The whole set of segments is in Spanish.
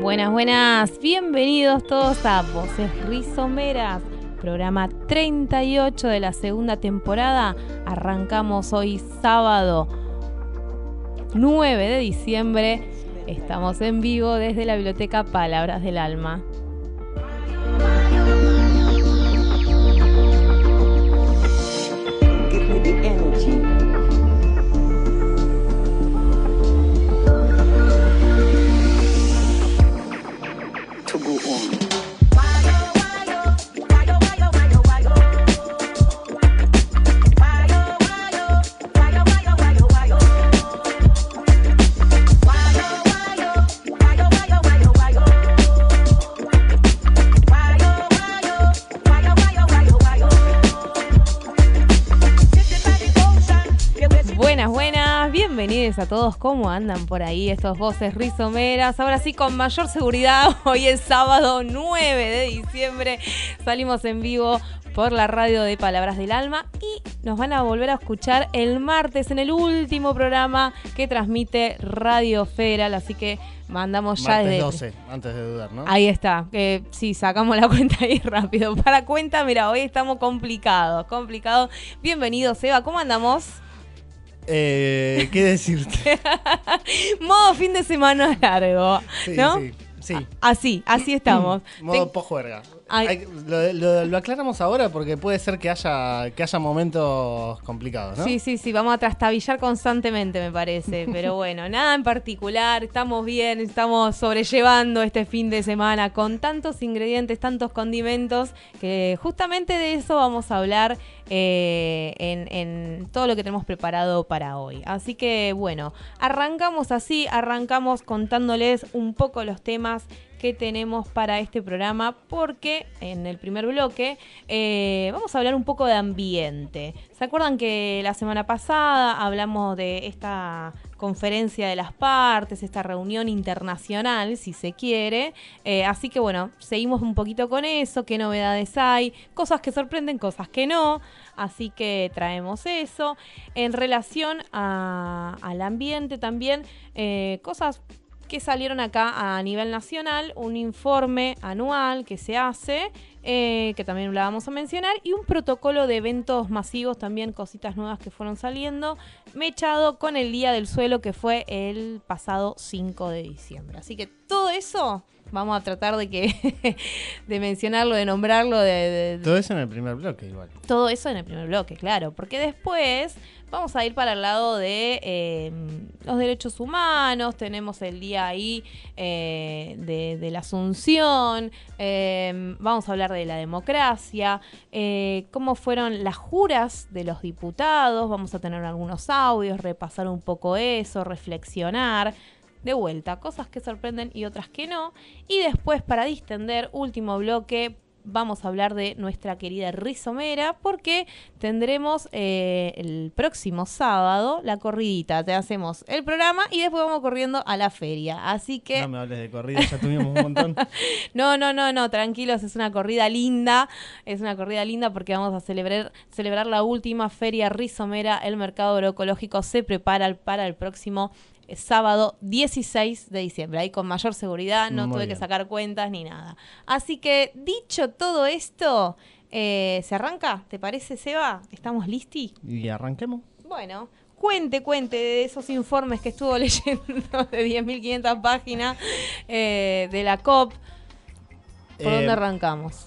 Buenas, buenas, bienvenidos todos a Voces Rizomeras, programa 38 de la segunda temporada. Arrancamos hoy sábado 9 de diciembre. Estamos en vivo desde la biblioteca Palabras del Alma. ¿Cómo andan por ahí estos voces rizomeras? Ahora sí, con mayor seguridad, hoy es sábado 9 de diciembre. Salimos en vivo por la radio de Palabras del Alma y nos van a volver a escuchar el martes en el último programa que transmite Radio Federal. Así que mandamos ya Martes desde. 12, antes de dudar, ¿no? Ahí está, que sí, sacamos la cuenta ahí rápido. Para cuenta, mira, hoy estamos complicados, complicados. Bienvenidos, Eva, ¿cómo andamos? Eh, ¿Qué decirte? Modo fin de semana largo, Sí, ¿no? sí, sí. Así, así estamos. Modo Ten-. Hay- Lo, lo- lo aclaramos ahora porque puede ser que haya, que haya momentos complicados, ¿no? Sí, sí, sí, vamos a trastabillar constantemente, me parece. Pero bueno, nada en particular, estamos bien, estamos sobrellevando este fin de semana con tantos ingredientes, tantos condimentos, que justamente de eso vamos a hablar eh, en, en todo lo que tenemos preparado para hoy. Así que bueno, arrancamos así, arrancamos contándoles un poco los temas que tenemos para este programa porque en el primer bloque eh, vamos a hablar un poco de ambiente. ¿Se acuerdan que la semana pasada hablamos de esta conferencia de las partes, esta reunión internacional, si se quiere? Eh, así que bueno, seguimos un poquito con eso, qué novedades hay, cosas que sorprenden, cosas que no. Así que traemos eso. En relación al ambiente también, eh, cosas que salieron acá a nivel nacional, un informe anual que se hace, eh, que también la vamos a mencionar, y un protocolo de eventos masivos, también cositas nuevas que fueron saliendo, mechado con el Día del Suelo que fue el pasado 5 de diciembre. Así que todo eso vamos a tratar de que de mencionarlo, de nombrarlo, de, de- Todo eso en el primer bloque igual. todo eso en el primer bloque, claro, porque después vamos a ir para el lado de eh, los derechos humanos, tenemos el día ahí eh, de, de la Asunción, eh, vamos a hablar de la democracia, eh, cómo fueron las juras de los diputados, vamos a tener algunos audios, repasar un poco eso, reflexionar. De vuelta, cosas que sorprenden y otras que no. Y después, para distender, último bloque, vamos a hablar de nuestra querida Rizomera porque tendremos eh, el próximo sábado la corridita. Te hacemos el programa y después vamos corriendo a la feria. Así que No me hables de corrida, ya tuvimos un montón. no, no, no, no, tranquilos, es una corrida linda, es una corrida linda porque vamos a celebrar, celebrar la última feria rizomera, el mercado agroecológico se prepara para el próximo sábado 16 de diciembre, ahí con mayor seguridad, no Muy tuve que sacar cuentas ni nada. Así que dicho todo esto, eh, ¿se arranca? ¿Te parece, Seba? ¿Estamos listos? Y arranquemos. Bueno, cuente, cuente de esos informes que estuvo leyendo de 10.500 páginas eh, de la COP. ¿Por Eh, dónde arrancamos?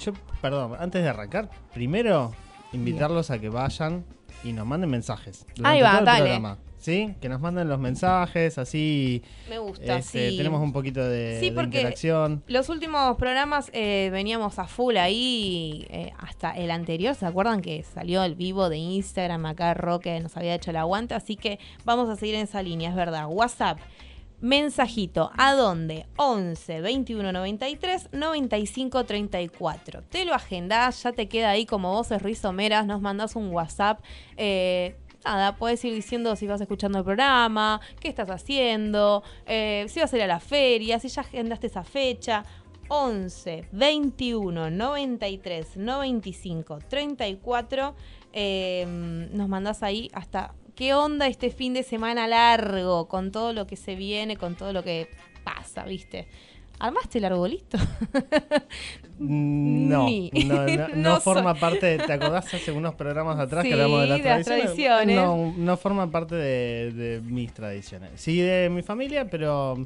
Yo, perdón, antes de arrancar, primero invitarlos a que vayan y nos manden mensajes. Ahí va, dale. programa, ¿Sí? Que nos manden los mensajes, así Me gusta, este, sí. tenemos un poquito de, Sí, de porque- interacción. Los últimos programas eh, veníamos a full ahí, eh, hasta el anterior, ¿se acuerdan que salió el vivo de Instagram acá Roque nos había hecho el aguante? Así que vamos a seguir en esa línea, es verdad. WhatsApp, mensajito, ¿a dónde? 11 21 93 95 34. Te lo agendás, ya te queda ahí como voces rizomeras, nos mandás un WhatsApp. eh, Nada, puedes ir diciendo si vas escuchando el programa, qué estás haciendo, eh, si vas a ir a la feria, si ya agendaste esa fecha, 11 21 93 95 34. eh, nos mandás ahí hasta qué onda este fin de semana largo, con todo lo que se viene, con todo lo que pasa, ¿viste? ¿Armaste el arbolito? Mm, No, Ni. no, no, No no forma soy- parte, ¿te acordás hace unos programas atrás Sí, que hablamos de las de las tradiciones? tradiciones. No, no forma parte de, de mis tradiciones. Sí, de mi familia, pero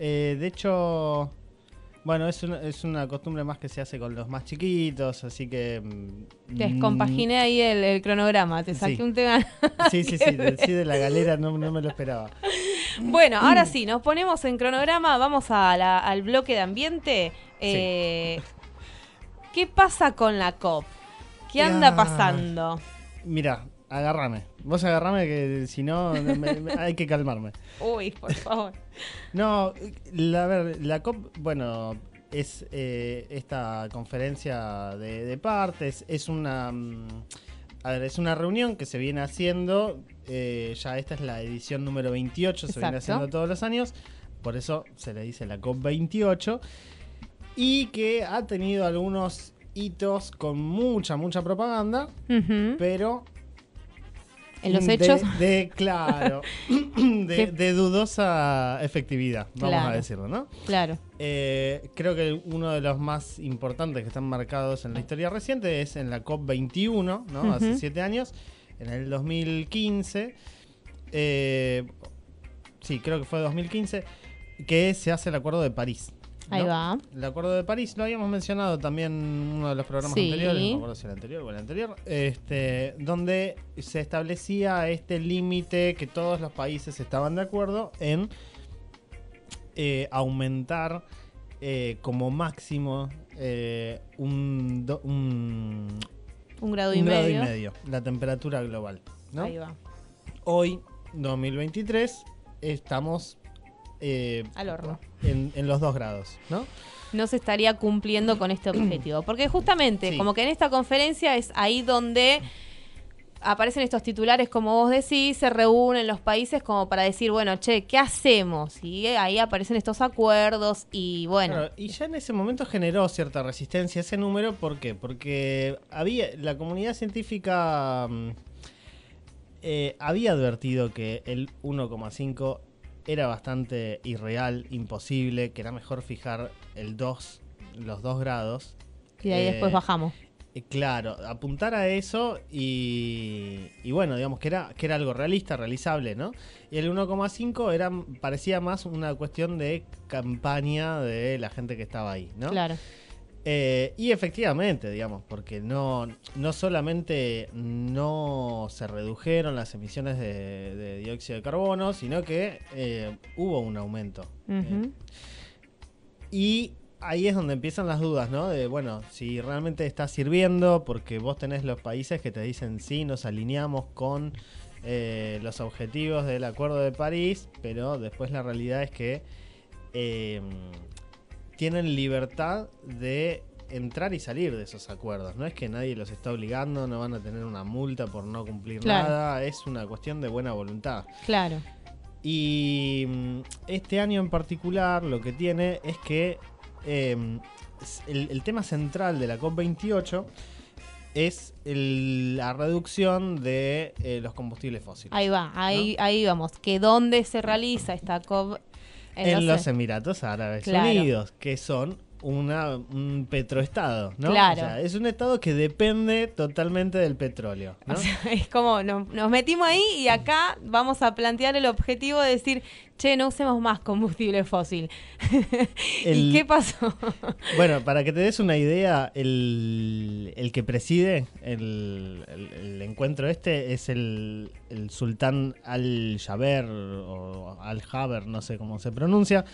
eh, de hecho, bueno, es una, es una costumbre más que se hace con los más chiquitos, así que... mm, Descompaginé ahí el, el cronograma, te saqué Sí. un tema. mm, Sí, sí, sí, de, sí, de la galera no, no me lo esperaba. Bueno, ahora sí, nos ponemos en cronograma, vamos a la- al bloque de ambiente. Eh, ¿Qué pasa con la COP? ¿Qué anda pasando? Mira, agárrame. Vos agárrame que si no me- me- hay que calmarme. Uy, por favor. No, la, a ver, la COP, bueno, es eh, esta conferencia de, de partes, es una, mm, a ver, es una reunión que se viene haciendo, eh, ya esta es la edición número 28, se viene haciendo todos los años, por eso se le dice la COP 28, y que ha tenido algunos hitos con mucha, mucha propaganda, pero En los de- hechos. De, claro. De, dudosa efectividad, vamos Claro. a decirlo, ¿no? Claro. Eh, creo que uno de los más importantes que están marcados en la historia reciente es en la COP21, ¿no? Hace siete años, en el 2015. eh, sí, creo que fue 2015, que se hace el Acuerdo de París. ¿No? Ahí va. El Acuerdo de París lo habíamos mencionado también en uno de los programas Sí. anteriores, no me acuerdo si el anterior o el anterior, este, donde se establecía este límite que todos los países estaban de acuerdo en eh, aumentar eh, como máximo eh, un, do- un, Un grado y un grado medio. y medio la temperatura global. ¿no? Ahí va. Hoy, 2023, estamos eh, Al horno. en, en los dos grados, ¿no? No se estaría cumpliendo con este objetivo. Porque justamente, Sí. como que en esta conferencia es ahí donde aparecen estos titulares, como vos decís, se reúnen los países como para decir, bueno, che, ¿qué hacemos? Y ahí aparecen estos acuerdos y bueno. Claro, y ya en ese momento generó cierta resistencia ese número, ¿por qué? Porque había la comunidad científica mm, eh, había advertido que el 1,5 era bastante irreal, imposible, que era mejor fijar el 2, los 2 grados. y de ahí Eh, después bajamos. eh, Claro, apuntar a eso y, y bueno, digamos que era, que era algo realista, realizable, ¿no? Y el 1,5 era, parecía más una cuestión de campaña de la gente que estaba ahí, ¿no? Claro. Eh, y efectivamente, digamos, porque no, no solamente no se redujeron las emisiones de, de dióxido de carbono, sino que eh, hubo un aumento. Eh, y ahí es donde empiezan las dudas, ¿no? De, bueno, si realmente está sirviendo, porque vos tenés los países que te dicen, sí, nos alineamos con los objetivos del Acuerdo de París, pero después la realidad es que tienen libertad de entrar y salir de esos acuerdos. No es que nadie los está obligando, no van a tener una multa por no cumplir Claro. nada, es una cuestión de buena voluntad. Claro. Y mm, este año en particular lo que tiene es que eh, s- el, el tema central de la COP28 es el- la reducción de eh, los combustibles fósiles. Ahí va, ahí, ahí vamos. Que dónde se realiza esta COP en los- los Emiratos Árabes Claro. Unidos, que son una, un petroestado, ¿no? Claro. O sea, es un estado que depende totalmente del petróleo, ¿no? O sea, es como nos, nos metimos ahí y acá vamos a plantear el objetivo de decir, che, no usemos más combustible fósil. El- ¿Y qué pasó? Bueno, para que te des una idea, el, el que preside el, el- encuentro este es el, el sultán Al-Jaber o Al-Jaber, no sé cómo se pronuncia,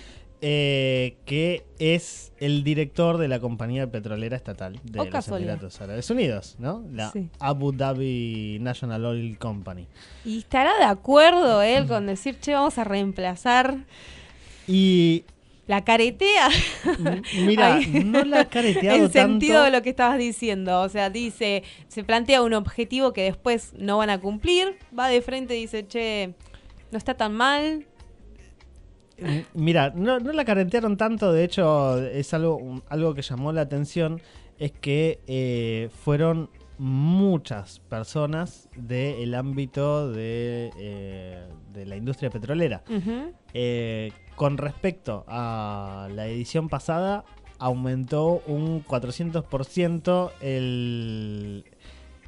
eh, que es el director de la compañía petrolera estatal de Oh, los casualidad. Emiratos Árabes Unidos, ¿no? La Sí. Abu Dhabi National Oil Company. ¿Y estará de acuerdo él con decir, che, vamos a reemplazar Y la caretea? mira, no la ha careteado en sentido tanto. de lo que estabas diciendo. O sea, dice, se plantea un objetivo que después no van a cumplir, va de frente y dice, che, no está tan mal. Mira, no, no la carentearon tanto, de hecho es algo, algo que llamó la atención, es que eh, fueron muchas personas del ámbito de, eh, de la industria petrolera. Eh, con respecto a la edición pasada, aumentó un 400% el...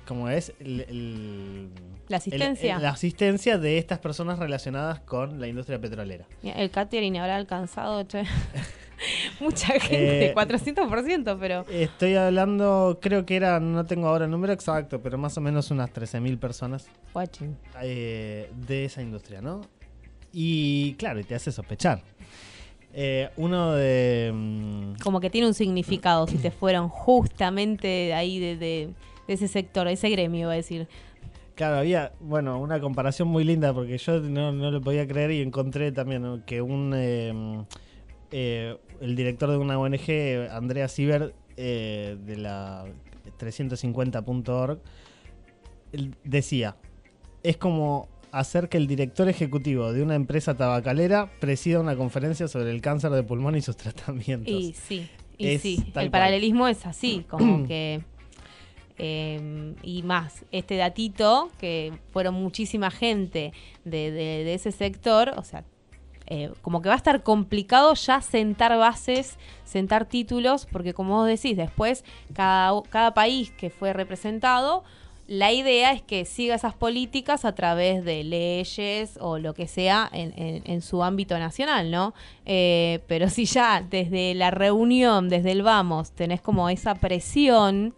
¿Cómo es? El- el- La asistencia. el- la asistencia de estas personas relacionadas con la industria petrolera. El catering habrá alcanzado, che. Mucha gente, Eh, 400%, pero. Estoy hablando, creo que era, no tengo ahora el número exacto, pero más o menos unas 13.000 personas Watching. eh, de esa industria, ¿no? Y claro, y te hace sospechar. Eh, uno de... mm, Como que tiene un significado si te fueron justamente de ahí, de, de- de ese sector, de ese gremio, iba a decir. Claro, había, bueno, una comparación muy linda porque yo no, no lo podía creer y encontré también que un eh, eh, el director de una ONG, Andrea Sieber, eh, de la 350.org, él decía, es como hacer que el director ejecutivo de una empresa tabacalera presida una conferencia sobre el cáncer de pulmón y sus tratamientos. Y sí, y Es sí. El cual. paralelismo es así, como que. Eh, y más, este datito, que fueron muchísima gente de, ese sector, o sea, eh, como que va a estar complicado ya sentar bases, sentar títulos, porque como vos decís, después cada, cada país que fue representado, la idea es que siga esas políticas a través de leyes o lo que sea en su ámbito nacional, ¿no? Eh, pero si ya desde la reunión, desde el vamos, tenés como esa presión,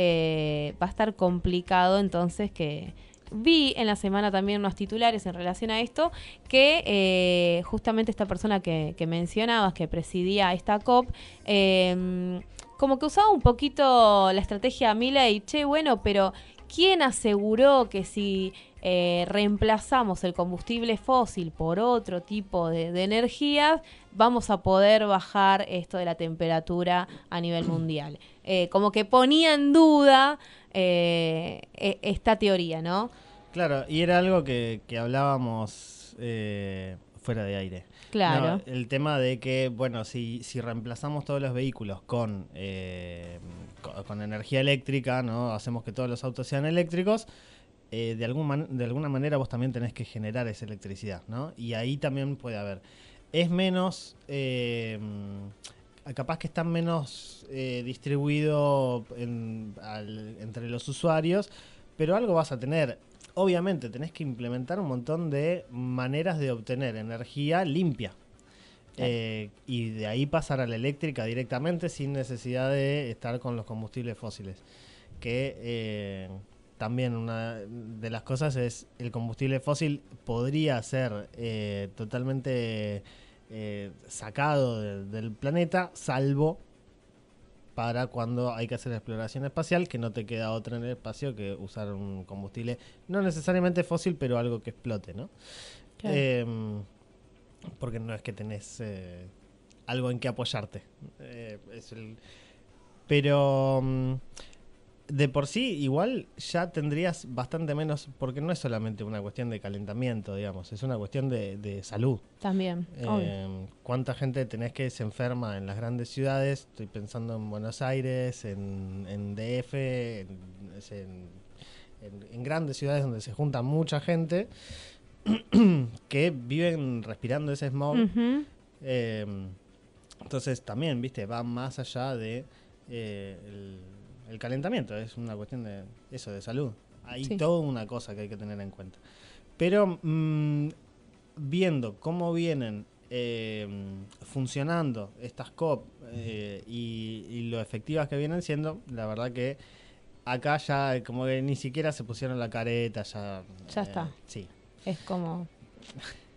eh, va a estar complicado entonces que... Vi en la semana también unos titulares en relación a esto, que eh, justamente esta persona que, mencionabas, que presidía esta COP, eh, como que usaba un poquito la estrategia Mila y, che, bueno, pero ¿quién aseguró que si eh, reemplazamos el combustible fósil por otro tipo de energías, vamos a poder bajar esto de la temperatura a nivel mundial? Eh, como que ponía en duda eh, e- esta teoría, ¿no? Claro, y era algo que, que hablábamos eh, fuera de aire. Claro. No, el tema de que, bueno, si, si reemplazamos todos los vehículos con, co- con, energía eléctrica, ¿no? Hacemos que todos los autos sean eléctricos, de, algún man- de alguna manera vos también tenés que generar esa electricidad, ¿no? Y ahí también puede haber. Es menos... capaz que está menos eh, distribuido en- al- entre los usuarios, pero algo vas a tener. Obviamente tenés que implementar un montón de maneras de obtener energía limpia. Eh, y de ahí pasar a la eléctrica directamente sin necesidad de estar con los combustibles fósiles. Que eh, también una de las cosas es el combustible fósil podría ser eh, totalmente eh, sacado de- del planeta, salvo para cuando hay que hacer exploración espacial, que no te queda otra en el espacio que usar un combustible, no necesariamente fósil, pero algo que explote, ¿no? Claro. Em, porque no es que tenés eh, algo en que apoyarte. Eh, es el- Pero mm, de por sí, igual ya tendrías bastante menos, porque no es solamente una cuestión de calentamiento, digamos, es una cuestión de, de salud. También. Eh, ¿Cuánta gente tenés que se enferma en las grandes ciudades? Estoy pensando en Buenos Aires, en, en DF, en, en- grandes ciudades donde se junta mucha gente que viven respirando ese smog. Eh, entonces también, viste, va más allá de eh, el, el calentamiento, es una cuestión de eso, de salud. Hay Sí. toda una cosa que hay que tener en cuenta. Pero mm, viendo cómo vienen eh, funcionando estas COP eh, y, y lo efectivas que vienen siendo, la verdad que acá ya como que ni siquiera se pusieron la careta, ya... Ya eh, está. Sí. Es como.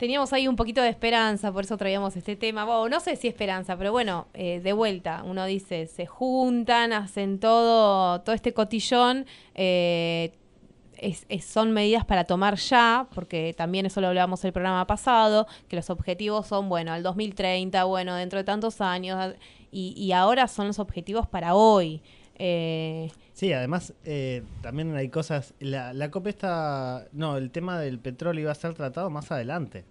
Teníamos ahí un poquito de esperanza, por eso traíamos este tema. No sé si esperanza, pero bueno, eh, de vuelta, uno dice, se juntan, hacen todo, todo este cotillón. eh, es- es- son medidas para tomar ya, porque también eso lo hablábamos el programa pasado, que los objetivos son, bueno, al 2030, bueno, dentro de tantos años, y, y ahora son los objetivos para hoy. Eh, Sí, además eh, también hay cosas. La, la COP está. No, el tema del petróleo iba a ser tratado más adelante.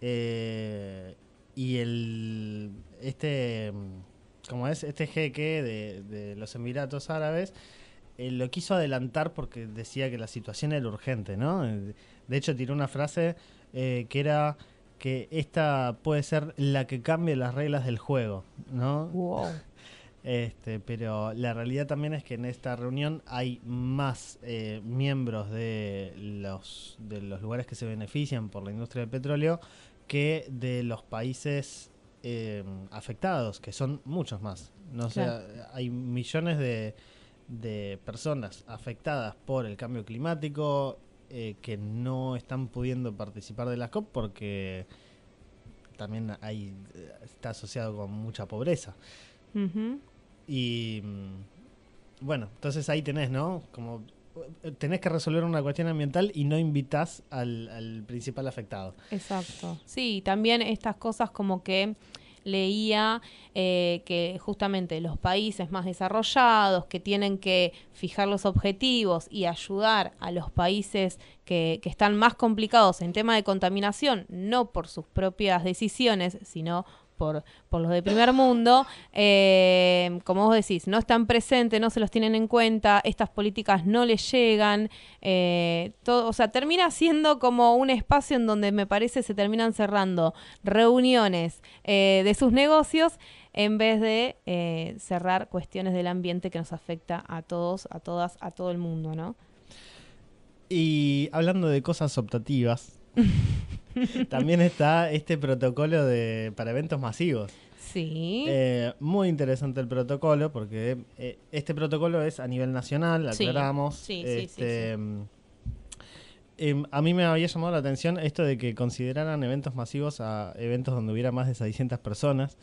Eh, y el este como es este jeque de, los Emiratos Árabes eh, lo quiso adelantar porque decía que la situación era urgente, ¿no? De hecho tiró una frase eh, que era que esta puede ser la que cambie las reglas del juego, ¿no? Wow. Este, pero la realidad también es que en esta reunión hay más eh, miembros de los, de los lugares que se benefician por la industria del petróleo que de los países eh, afectados, que son muchos más. No Claro. hay millones de, de personas afectadas por el cambio climático eh, que no están pudiendo participar de las COP porque también hay, eh, está asociado con mucha pobreza. Ujú. Y bueno, entonces ahí tenés, ¿no? Como tenés que resolver una cuestión ambiental y no invitas al, al principal afectado. Exacto. Sí, también estas cosas como que leía eh, que justamente los países más desarrollados que tienen que fijar los objetivos y ayudar a los países que, que están más complicados en tema de contaminación, no por sus propias decisiones, sino por, por los de primer mundo, eh, como vos decís, no están presentes, no se los tienen en cuenta, estas políticas no les llegan, eh, todo, o sea, termina siendo como un espacio en donde me parece se terminan cerrando reuniones eh, de sus negocios en vez de cerrar cuestiones del ambiente que nos afecta a todos, a todas, a todo el mundo, ¿no? Y hablando de cosas optativas, también está este protocolo de, para eventos masivos. Sí. Eh, muy interesante el protocolo porque eh, este protocolo es a nivel nacional, aclaramos. sí, sí, sí, Este, mm, em, a mí me había llamado la atención esto de que consideraran eventos masivos a eventos donde hubiera más de 600 personas.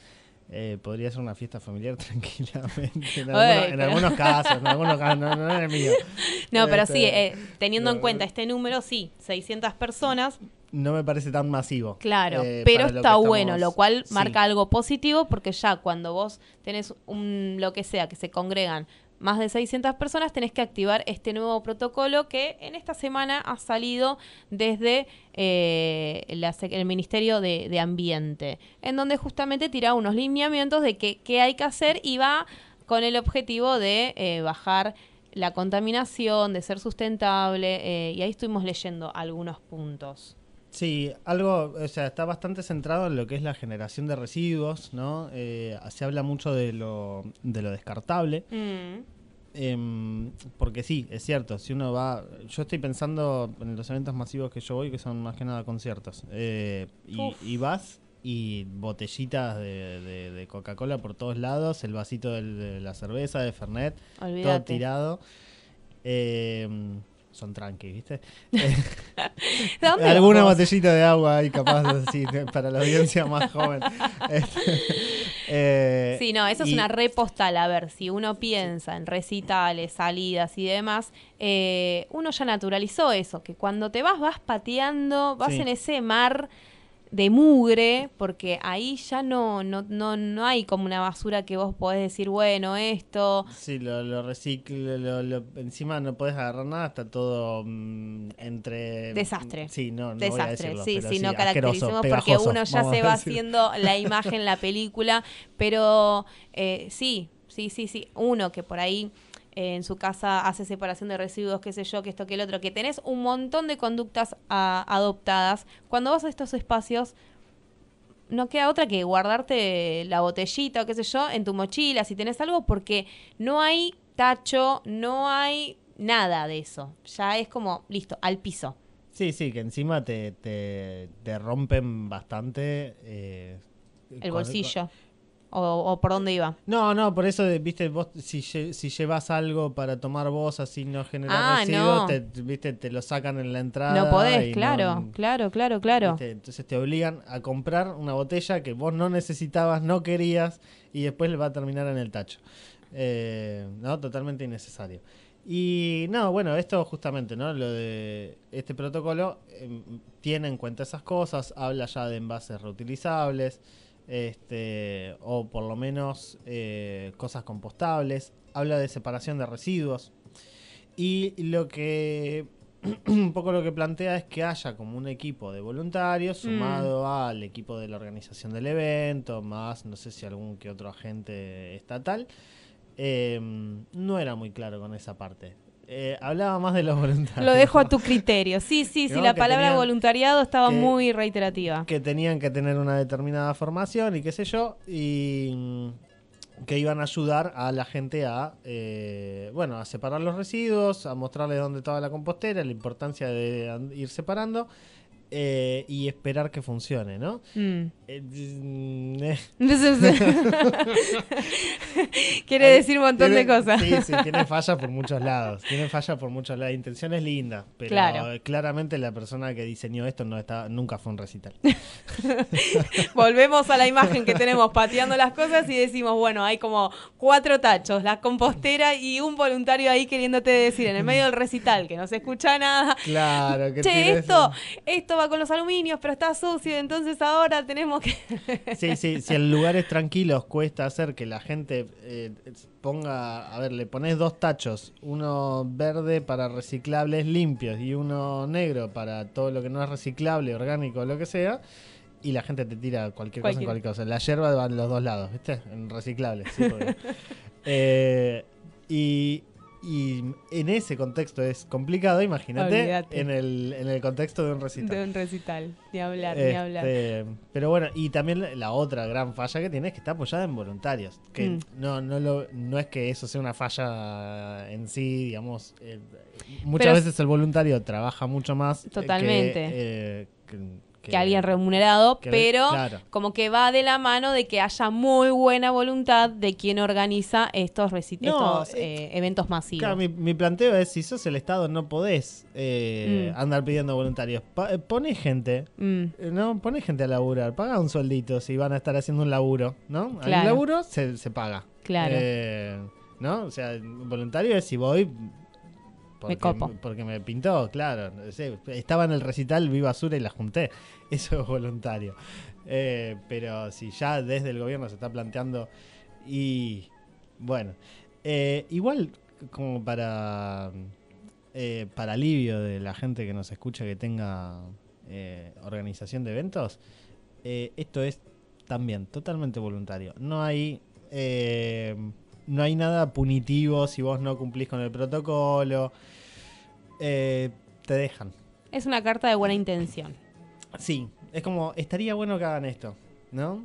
Eh, podría ser una fiesta familiar tranquilamente. En, algunos, en pero- algunos casos, en algunos casos, no, no en el mío. no, pero Este, sí, eh, teniendo en cuenta este número, sí, 600 personas, No me parece tan masivo. Claro, eh, pero está bueno, lo cual sí. marca algo positivo porque ya cuando vos tenés un lo que sea, que se congregan más de 600 personas, tenés que activar este nuevo protocolo que en esta semana ha salido desde eh, la el Ministerio de, de Ambiente, en donde justamente tira unos lineamientos de qué qué hay que hacer y va con el objetivo de eh, bajar la contaminación, de ser sustentable, eh, y ahí estuvimos leyendo algunos puntos. Sí, algo, o sea, está bastante centrado en lo que es la generación de residuos, ¿no? Eh, se habla mucho de lo, de lo descartable, Mm. Em, porque sí, es cierto, si uno va, yo estoy pensando en los eventos masivos que yo voy, que son más que nada conciertos, eh, y, y vas y botellitas de, de- de Coca-Cola por todos lados, el vasito de la cerveza, de Fernet, todo tirado. Em, son tranqui, ¿viste? ¿De dónde Alguna botellita de agua ahí, capaz, así, para la audiencia más joven. Este, eh, Sí, no, eso es una repostal. A ver, si uno piensa en recitales, salidas y demás, eh, uno ya naturalizó eso, que cuando te vas, vas pateando, vas Sí. en ese mar de mugre, porque ahí ya no, no, no, no hay como una basura que vos podés decir, bueno, esto... Sí, lo, lo reciclo, lo, lo- encima no podés agarrar nada, está todo mm, entre... Desastre. Sí, no, no voy a Desastre, decirlo, sí, pero sí, no caractericemos porque uno ya se va haciendo la imagen, la película, pero eh, sí, sí, sí, sí, uno que por ahí eh, en su casa hace separación de residuos, qué sé yo, que esto, que el otro, que tenés un montón de conductas a- adoptadas, cuando vas a estos espacios no queda otra que guardarte la botellita o qué sé yo en tu mochila si tenés algo porque no hay tacho, no hay nada de eso. Ya es como, listo, al piso. Sí, sí, que encima te, te, te rompen bastante... eh, El con- bolsillo. O, o por dónde iba. No, no, por eso, viste, vos si, lle- si llevas algo para tomar vos así no generar Ah, residuos, no. te, viste, te lo sacan en la entrada. No podés, claro, no- claro, claro, claro. ¿viste? Entonces te obligan a comprar una botella que vos no necesitabas, no querías, y después le va a terminar en el tacho. Eh, no, totalmente innecesario. Y no, bueno, esto justamente, ¿no? Lo de este protocolo em, tiene en cuenta esas cosas, habla ya de envases reutilizables, este, o por lo menos eh, cosas compostables, habla de separación de residuos. Y lo que un poco lo que plantea es que haya como un equipo de voluntarios sumado al equipo de la organización del evento, más no sé si algún que otro agente estatal. Eh, no era muy claro con esa parte. Eh, hablaba más de los voluntarios. Lo dejo a tu criterio. Sí, sí, sí, la que palabra tenían voluntariado estaba que- muy reiterativa. que tenían que tener una determinada formación y qué sé yo, y mm, que iban a ayudar a la gente a, eh, bueno, a separar los residuos, a mostrarles dónde estaba la compostera, la importancia de ir separando eh, y esperar que funcione, ¿no? Mm. Eh, mm, eh, quiere decir un montón de cosas. Sí, sí, tiene fallas por muchos lados. Tiene fallas por muchos lados. La intención es linda, pero Claro. claramente la persona que diseñó esto no está, nunca fue un recital. Volvemos a la imagen que tenemos pateando las cosas y decimos, bueno, hay como cuatro tachos, la compostera y un voluntario ahí queriéndote decir en el medio del recital que no se escucha nada. Claro, que Che, esto, esto va con los aluminios, pero está sucio, entonces ahora tenemos que... Sí, sí, si en lugares tranquilos cuesta hacer que la gente eh, ponga, a ver, le pones dos tachos, uno verde para reciclables limpios y uno negro para todo lo que no es reciclable, orgánico, lo que sea, y la gente te tira cualquier, cosa en Cualquier- cosa. La hierba va en los dos lados, ¿viste? En reciclables, sí, porque- Eh, y, y en ese contexto es complicado, imagínate, en el, en el contexto de un recital. De un recital, ni hablar, ni Este, hablar. Pero bueno, y también la- otra gran falla que tiene es que está apoyada en voluntarios. Que Mm. no, no, lo, no es que eso sea una falla en sí, digamos. eh, muchas Pero- veces el voluntario trabaja mucho más. eh, Totalmente. Que, eh, que- que alguien remunerado, que- pero claro. como que va de la mano de que haya muy buena voluntad de quien organiza estos, No, estos eh, eh, eventos masivos. Claro, mi, mi planteo es: si sos el Estado, no podés eh, Mm. andar pidiendo voluntarios. Pa- eh, poné gente. Mm, No, poné gente a laburar, paga un sueldito si van a estar haciendo un laburo, ¿no? Claro. un laburo, se, se paga. Claro. Eh, ¿No? O sea, voluntario es si voy. Porque, copo. Porque me pintó, claro. estaba en el recital, vi basura y la junté. Eso es voluntario. Eh, pero si ya desde el gobierno se está planteando. Y. Bueno. eh, igual, como para. eh, para alivio de la gente que nos escucha que tenga organización de eventos, esto es también totalmente voluntario. No hay eh, no hay nada punitivo si vos no cumplís con el protocolo. Eh, te dejan. Es una carta de buena intención. Sí, es como estaría bueno que hagan esto, ¿no?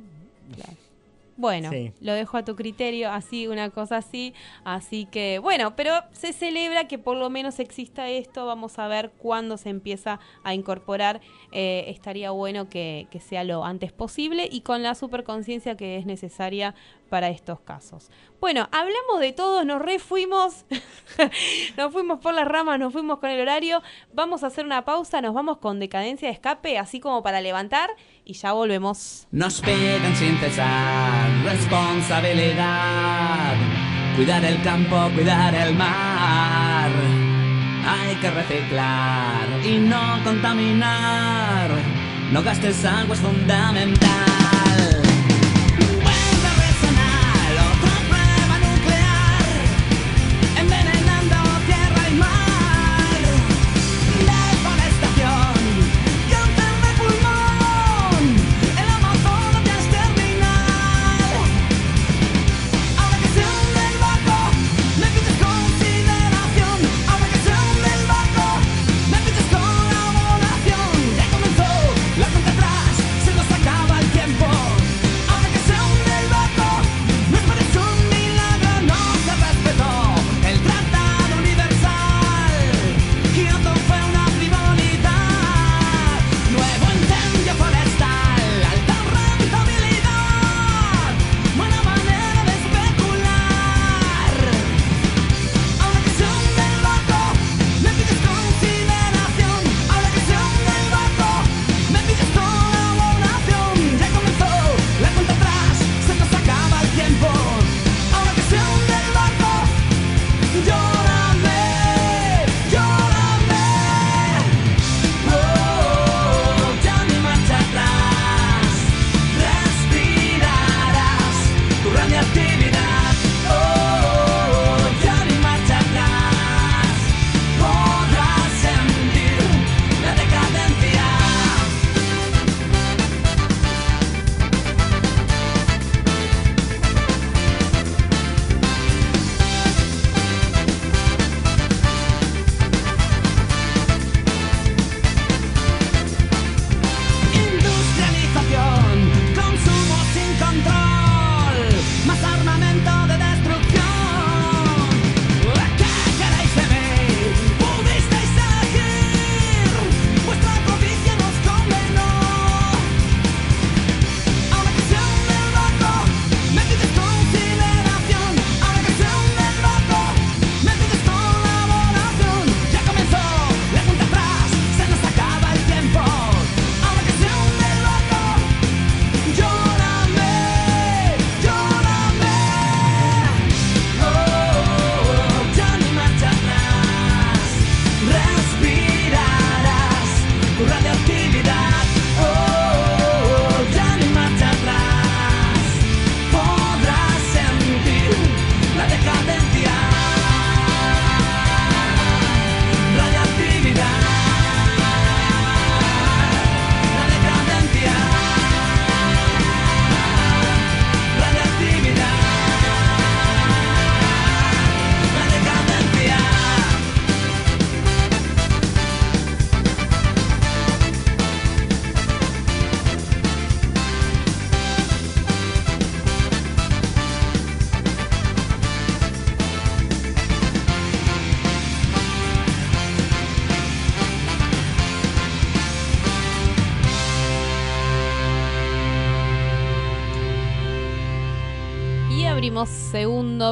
Bueno, Sí. lo dejo a tu criterio, así, una cosa así. Así que, bueno, pero se celebra que por lo menos exista esto. Vamos a ver cuándo se empieza a incorporar. Eh, estaría bueno que, que sea lo antes posible y con la superconciencia que es necesaria para estos casos. Bueno, hablamos de todos, nos refuimos. nos fuimos por las ramas, nos fuimos con el horario. Vamos a hacer una pausa, nos vamos con decadencia de escape, así como para levantar, y ya volvemos. Nos piden sin cesar responsabilidad. Cuidar el campo, cuidar el mar. Hay que reciclar y no contaminar. No gastes agua es fundamental.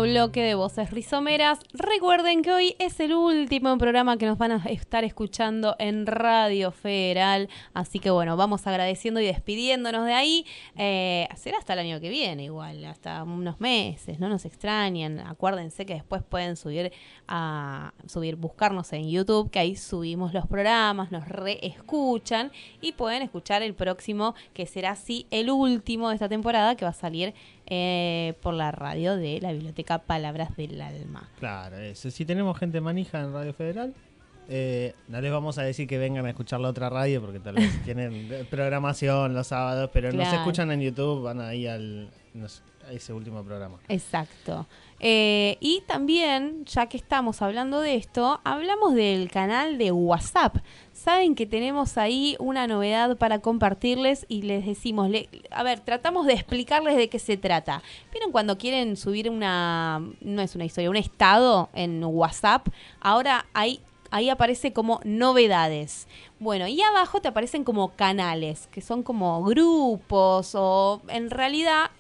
Bloque de Voces Rizomeras. Recuerden que hoy es el último programa que nos van a estar escuchando en Radio Federal. Así que bueno, vamos agradeciendo y despidiéndonos de ahí. Eh, será hasta el año que viene igual, hasta unos meses, no nos extrañen. Acuérdense que después pueden subir a subir, buscarnos en YouTube, que ahí subimos los programas, nos reescuchan y pueden escuchar el próximo, que será así el último de esta temporada, que va a salir eh, por la radio de la biblioteca Palabras del Alma. Claro, eso. Si tenemos gente manija en Radio Federal, eh, no les vamos a decir que vengan a escuchar la otra radio porque tal vez tienen programación los sábados, pero nos Claro. escuchan en YouTube, van ahí al no sé, a ese último programa. Exacto. Eh, y también, ya que estamos hablando de esto, hablamos del canal de WhatsApp. Saben que tenemos ahí una novedad para compartirles y les decimos, a ver, tratamos de explicarles de qué se trata. ¿Vieron cuando quieren subir una, no es una historia, un estado en WhatsApp? Ahora hay ahí aparece como novedades. Bueno, y abajo te aparecen como canales, que son como grupos o en realidad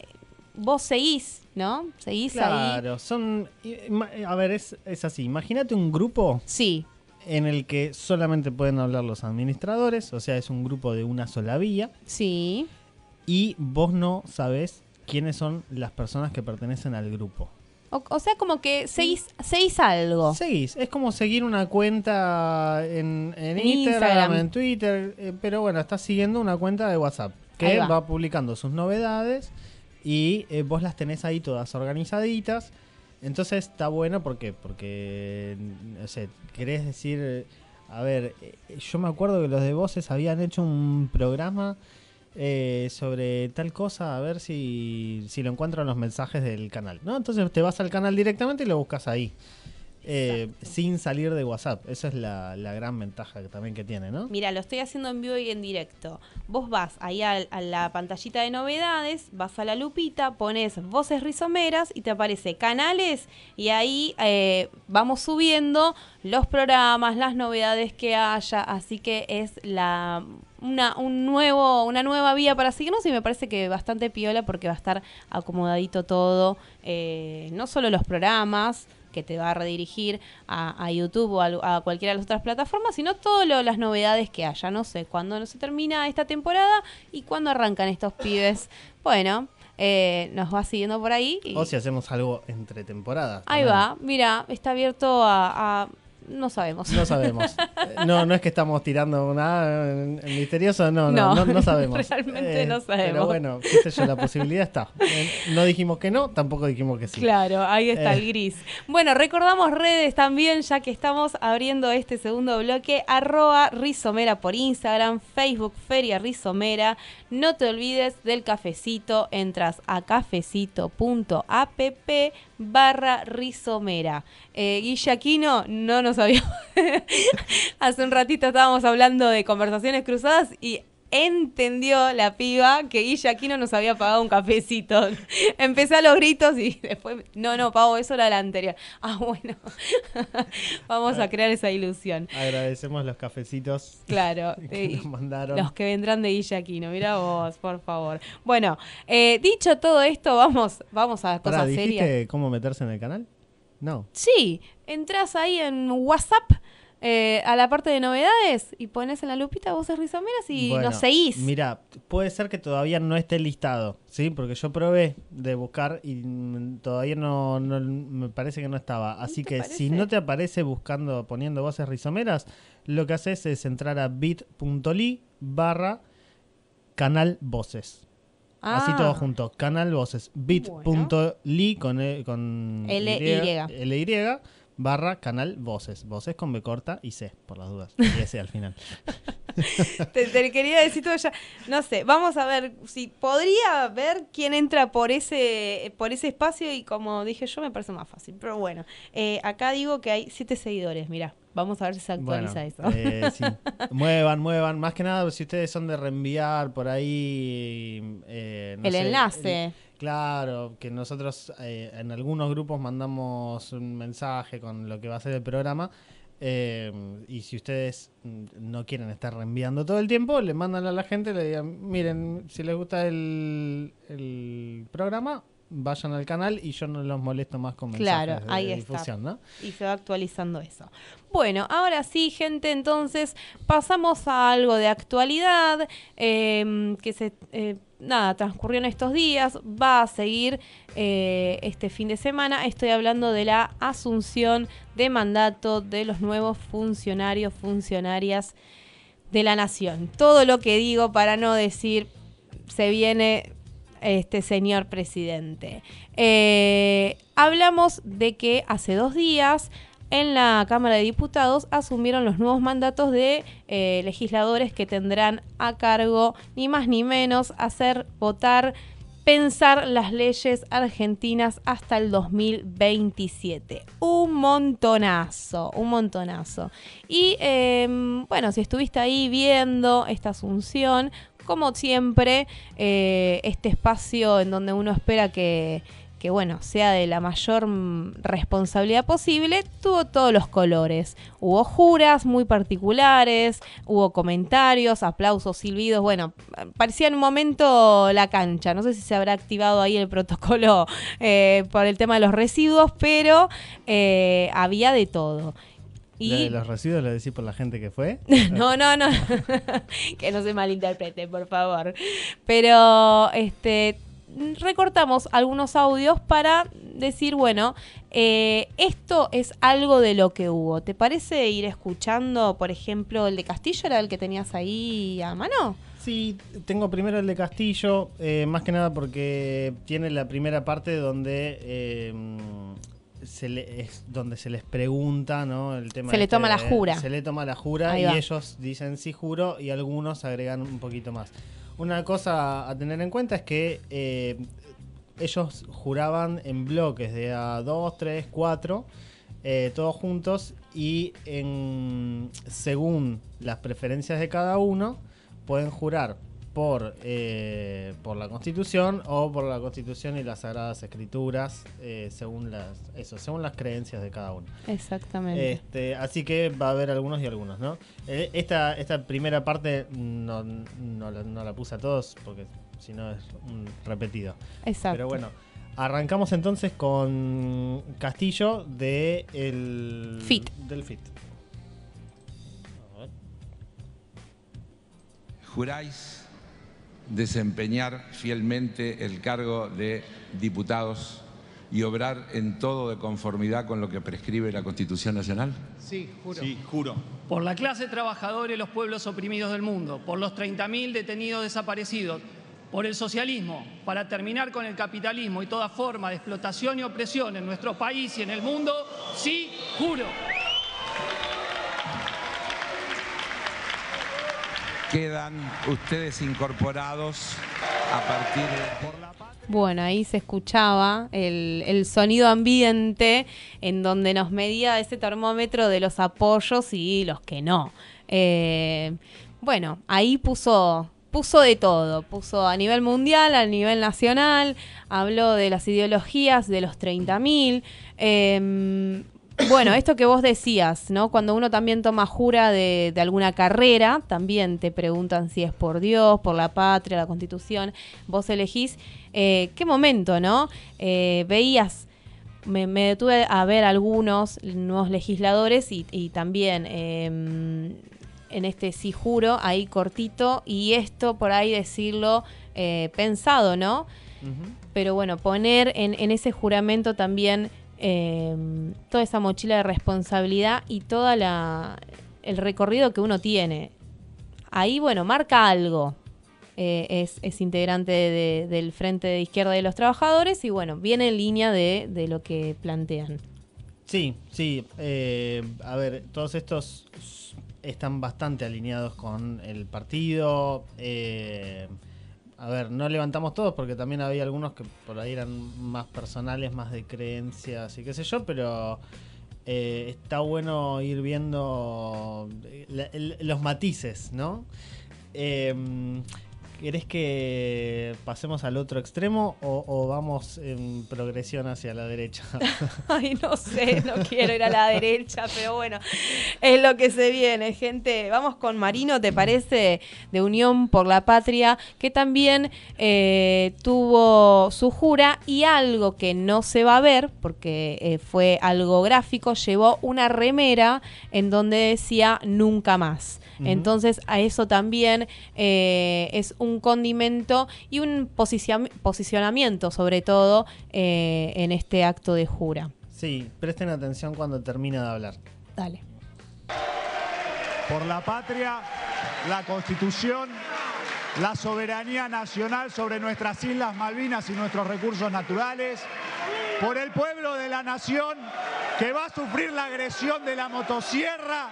vos seguís, ¿no? Seguís ahí. Claro, son. ima- A ver, es, es así. Imagínate un grupo Sí, en el que solamente pueden hablar los administradores, o sea, es un grupo de una sola vía, sí. y vos no sabés quiénes son las personas que pertenecen al grupo. O, o sea, como que seguís, seguís algo. Seguís, es como seguir una cuenta en, en En Instagram, Instagram. en Twitter, eh, pero bueno, estás siguiendo una cuenta de WhatsApp que va. va. publicando sus novedades y eh, vos las tenés ahí todas organizaditas. Entonces está bueno porque, porque no sé, querés decir, eh, a ver, eh, yo me acuerdo que los de Voces habían hecho un programa sobre tal cosa, a ver si, si lo encuentro en los mensajes del canal, ¿no? Entonces te vas al canal directamente y lo buscas ahí. Eh, sin salir de WhatsApp. Esa es la, la gran ventaja que también que tiene, ¿no? Mira, lo estoy haciendo en vivo y en directo. Vos vas ahí a, la pantallita de novedades, vas a la lupita, pones voces rizomeras y te aparece canales y ahí eh, vamos subiendo los programas, las novedades que haya. Así que es la una, un nuevo, una nueva vía para seguirnos y me parece que bastante piola porque va a estar acomodadito todo. eh, no solo los programas que te va a redirigir a, a YouTube o a, a cualquiera de las otras plataformas, sino todas las novedades que haya. No sé cuándo se termina esta temporada y cuándo arrancan estos pibes. Bueno, eh, nos va siguiendo por ahí. y- O si hacemos algo entre temporadas. ahí también. va, mira, está abierto a... a- no sabemos. No sabemos. Eh, No, no es que estamos tirando nada misterioso, no, no, No, sabemos. Eh, realmente no sabemos. Pero bueno, qué sé yo, la posibilidad está. Eh, No dijimos que no, tampoco dijimos que sí. Claro, ahí está Eh. el gris. Bueno, recordamos redes también, ya que estamos abriendo este segundo bloque, arroba Rizomera por Instagram, Facebook Feria Rizomera. No te olvides del cafecito, entras a cafecito.app barra Rizomera. Eh, Guille Aquino no nos había... Hace un ratito estábamos hablando de conversaciones cruzadas y entendió la piba que Guille Aquino nos había pagado un cafecito. Empecé a los gritos y después, no, no, Pavo, eso era la anterior. Ah, bueno, vamos a crear esa ilusión. Agradecemos los cafecitos Claro, que nos mandaron. los que vendrán de Guille Aquino, mira vos, por favor. Bueno, eh, dicho todo esto, vamos, vamos a Pará, cosas serias. ¿dijiste cómo meterse en el canal? No. Sí, entras ahí en WhatsApp eh, a la parte de novedades y pones en la lupita voces rizomeras y Bueno, nos seguís. Mira, puede ser que todavía no esté listado, ¿sí? Porque yo probé de buscar y todavía no, no- me parece que no estaba. Así que parece? si no te aparece buscando, poniendo voces rizomeras, lo que haces es entrar a bit.ly barra canal voces. Así Ah. todo junto, canal voces, bit.ly con, e- con L-Y. LY barra canal voces, voces con B corta y C, por las dudas, y S al final. Te, te quería decir todo ya. No sé, vamos a ver si podría ver quién entra por ese por ese espacio y como dije yo me parece más fácil. Pero bueno, eh, acá digo que hay siete seguidores, mira. Vamos a ver si se actualiza Bueno, eso. eh, sí. Muevan, muevan. Más que nada, si ustedes son de reenviar por ahí. eh, no El sé, enlace. el- claro, que nosotros eh, en algunos grupos mandamos un mensaje con lo que va a ser el programa. eh, y si ustedes mm, no quieren estar reenviando todo el tiempo, le mandan a la gente, le digan, miren, si les gusta el, el programa, vayan al canal y yo no los molesto más con mensajes Claro, de ahí está. difusión, ¿no? Y se va actualizando eso. Bueno, ahora sí, gente, entonces pasamos a algo de actualidad eh, que se... eh, Nada, transcurrió en estos días, va a seguir eh, este fin de semana. Estoy hablando de la asunción de mandato de los nuevos funcionarios, funcionarias de la nación. Todo lo que digo para no decir se viene este señor presidente. Eh, hablamos de que hace dos días en la Cámara de Diputados asumieron los nuevos mandatos de eh, legisladores que tendrán a cargo ni más ni menos hacer votar pensar las leyes argentinas hasta el 2027. Un montonazo, un montonazo. Y eh, bueno, si estuviste ahí viendo esta asunción, como siempre, eh, este espacio en donde uno espera que, que, bueno, sea de la mayor mm, responsabilidad posible, tuvo todos los colores. Hubo juras muy particulares, hubo comentarios, aplausos, silbidos, bueno, parecía en un momento la cancha. No sé si se habrá activado ahí el protocolo eh, por el tema de los residuos, pero eh, había de todo. De los residuos lo decís por la gente que fue. No, no, no. que no se malinterprete, por favor. Pero este recortamos algunos audios para decir, bueno, eh, esto es algo de lo que hubo. ¿Te parece ir escuchando, por ejemplo, el de Castillo era el que tenías ahí a mano? Sí, tengo primero el de Castillo, eh, más que nada porque tiene la primera parte donde eh, se le, es donde se les pregunta, ¿no? El tema Se le este toma la jura. Se le toma la jura Ahí y va. ellos dicen sí juro y algunos agregan un poquito más. Una cosa a tener en cuenta es que eh, ellos juraban en bloques de a 2, 3, 4, eh, todos juntos y en, según las preferencias de cada uno pueden jurar por, eh, por la Constitución o por la Constitución y las Sagradas Escrituras, eh, según las eso, según las creencias de cada uno. Exactamente. Este, así que va a haber algunos y algunos, ¿no? Eh, esta, esta primera parte no, no la, no la puse a todos porque si no es un repetido. Exacto. Pero bueno, arrancamos entonces con Castillo de el FIT. del FIT. A ver. juráis desempeñar fielmente el cargo de diputados y obrar en todo de conformidad con lo que prescribe la Constitución Nacional? Sí, juro. Sí, juro. Por la clase trabajadora y los pueblos oprimidos del mundo, por los 30.000 detenidos desaparecidos, por el socialismo, para terminar con el capitalismo y toda forma de explotación y opresión en nuestro país y en el mundo, sí, juro. Quedan ustedes incorporados a partir de... Bueno, ahí se escuchaba el, sonido ambiente en donde nos medía ese termómetro de los apoyos y los que no. Eh, bueno, ahí puso, puso de todo, puso a nivel mundial, a nivel nacional, habló de las ideologías de los 30.000. Eh, bueno, esto que vos decías, ¿no? Cuando uno también toma jura de, de alguna carrera, también te preguntan si es por Dios, por la patria, la constitución. Vos elegís eh, qué momento, ¿no? Eh, veías, me, me detuve a ver algunos nuevos legisladores y, y también eh, en este sí juro, ahí cortito, y esto por ahí decirlo eh, pensado, ¿no? Pero bueno, poner en, en ese juramento también eh, toda esa mochila de responsabilidad y toda la el recorrido que uno tiene. Ahí, bueno, marca algo. Eh, es, es integrante de- del Frente de Izquierda de los Trabajadores y bueno, viene en línea de, de lo que plantean. Sí, sí. eh, a ver, todos estos están bastante alineados con el partido. eh, a ver, no levantamos todos porque también había algunos que por ahí eran más personales, más de creencias y qué sé yo, pero eh, está bueno ir viendo eh, los matices, ¿no? Eh, ¿Querés que pasemos al otro extremo o, o vamos en progresión hacia la derecha? Ay, no sé, no quiero ir a la derecha, pero bueno, es lo que se viene, gente. Vamos con Marino, ¿te parece? De Unión por la Patria, que también eh, tuvo su jura y algo que no se va a ver, porque eh, fue algo gráfico, llevó una remera en donde decía nunca más. Entonces a eso también eh, es un condimento y un posicion- posicionamiento sobre todo eh, en este acto de jura. sí, presten atención cuando termina de hablar. Dale. por la patria, la constitución, la soberanía nacional sobre nuestras islas Malvinas y nuestros recursos naturales, por el pueblo de la nación que va a sufrir la agresión de la motosierra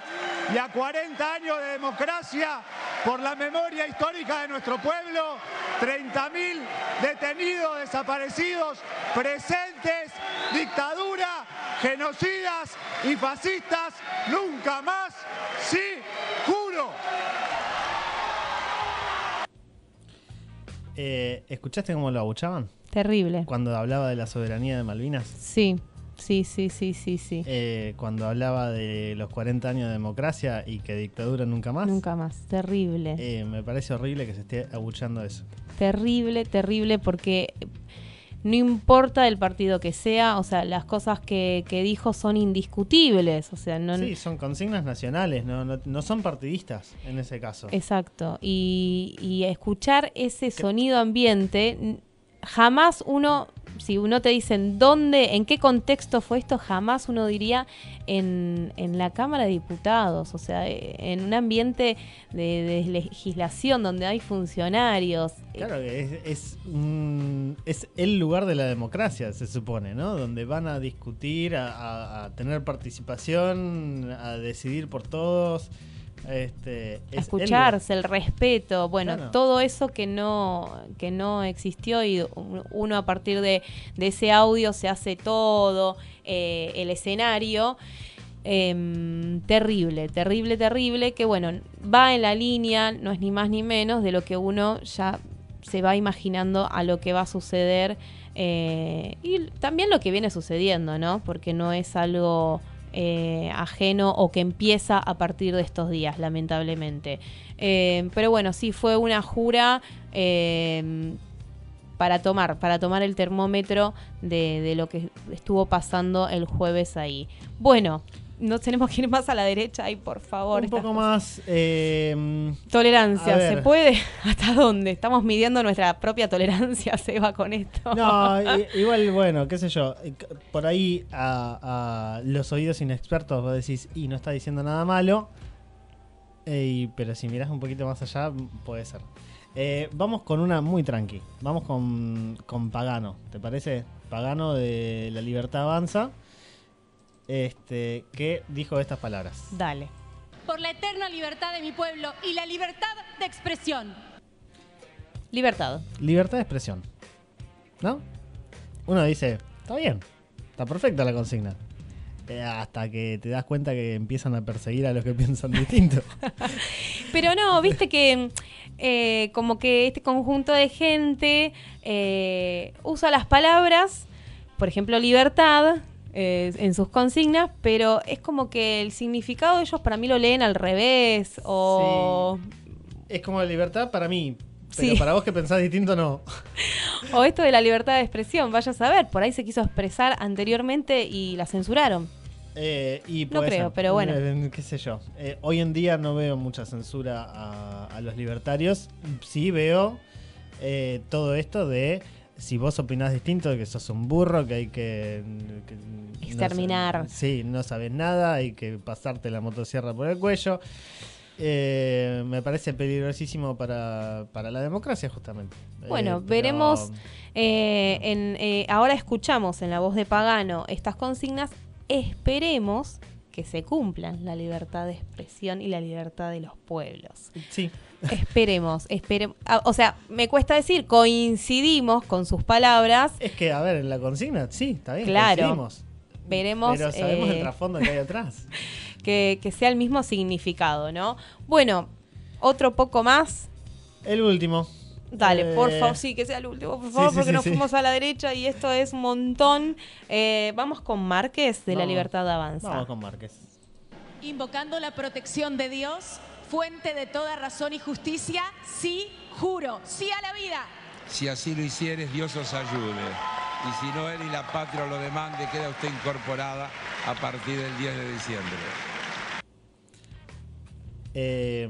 y a 40 años de democracia, por la memoria histórica de nuestro pueblo, 30.000 detenidos, desaparecidos, presentes, dictadura, genocidas y fascistas, nunca más, sí, juro. Eh, ¿Escuchaste cómo lo abuchaban? Terrible. Cuando hablaba de la soberanía de Malvinas. Sí, sí, sí, sí, sí, sí. Eh, cuando hablaba de los 40 años de democracia y que dictadura nunca más. Nunca más. Terrible. Eh, me parece horrible que se esté abuchando eso. Terrible, terrible, porque no importa el partido que sea, o sea, las cosas que, que dijo son indiscutibles. O sea, no. Sí, son consignas nacionales, no, no, no son partidistas en ese caso. Exacto. Y, y escuchar ese sonido ambiente, jamás uno, si uno te dicen dónde, en qué contexto fue esto, jamás uno diría en, en la Cámara de Diputados, o sea, eh, en un ambiente de, de legislación donde hay funcionarios. Claro que es, es, un- es el lugar de la democracia, se supone, ¿no? Donde van a discutir, a, a- a tener participación, a decidir por todos. Este, es escucharse, el respeto, bueno, Claro. todo eso que no, que no existió y un- uno a partir de, de ese audio se hace todo, eh, el escenario. Em, terrible, terrible, terrible, que bueno, va en la línea, no es ni más ni menos de lo que uno ya se va imaginando a lo que va a suceder eh, y también lo que viene sucediendo, ¿no? Porque no es algo eh, ajeno o que empieza a partir de estos días, lamentablemente. Eh, pero bueno, sí, fue una jura eh, para tomar, para tomar el termómetro de, de lo que estuvo pasando el jueves ahí. Bueno, no tenemos que ir más a la derecha ahí, por favor. Un poco cosas. más. eh, Tolerancia, ¿se puede? ¿Hasta dónde? Estamos midiendo nuestra propia tolerancia, Seba, con esto. No, igual, bueno, qué sé yo. eh, Por ahí a, a los oídos inexpertos vos decís, y no está diciendo nada malo. y- pero si mirás un poquito más allá, puede ser. Eh, vamos con una muy tranqui. Vamos con, con Pagano, ¿te parece? Pagano de La Libertad Avanza. Este, que dijo estas palabras. Dale. por la eterna libertad de mi pueblo y la libertad de expresión. Libertad. Libertad de expresión. ¿No? Uno dice, está bien, está perfecta la consigna. Eh, hasta que te das cuenta que empiezan a perseguir a los que piensan distinto. Pero no, viste que eh, como que este conjunto de gente eh, usa las palabras, por ejemplo, libertad, eh, en sus consignas, pero es como que el significado de ellos para mí lo leen al revés o, es como libertad para mí, pero Sí. para vos que pensás distinto no. o esto de la libertad de expresión, vaya a saber, por ahí se quiso expresar anteriormente y la censuraron. Eh, y No creo, ser. pero bueno. Eh, qué sé yo. Eh, hoy en día no veo mucha censura a, a los libertarios. Sí veo todo esto de si vos opinás distinto, de que sos un burro, que hay que... que Exterminar. sí, no sabes nada, hay que pasarte la motosierra por el cuello. Eh, me parece peligrosísimo para, para la democracia, justamente. Bueno, Eh, pero- veremos. eh, en, eh, ahora escuchamos en la voz de Pagano estas consignas. Esperemos que se cumplan la libertad de expresión y la libertad de los pueblos. Sí, Esperemos, esperemos. O sea, me cuesta decir, coincidimos con sus palabras. es que, a ver, en la consigna, sí, está bien, Claro. coincidimos. Veremos Pero sabemos eh, el trasfondo que hay atrás. que, que sea el mismo significado, ¿no? Bueno, otro poco más. El último. Dale, por Eh, favor, sí, que sea el último, por favor, sí, porque sí, nos sí. fuimos a la derecha y esto es un montón. Eh, vamos con Márquez de La. Libertad Avanza. Vamos con Márquez. Invocando la protección de Dios, fuente de toda razón y justicia, sí, juro, sí a la vida. Si así lo hicieres, Dios os ayude. Y si no él y la patria lo demande, queda usted incorporada a partir del 10 de diciembre. Eh,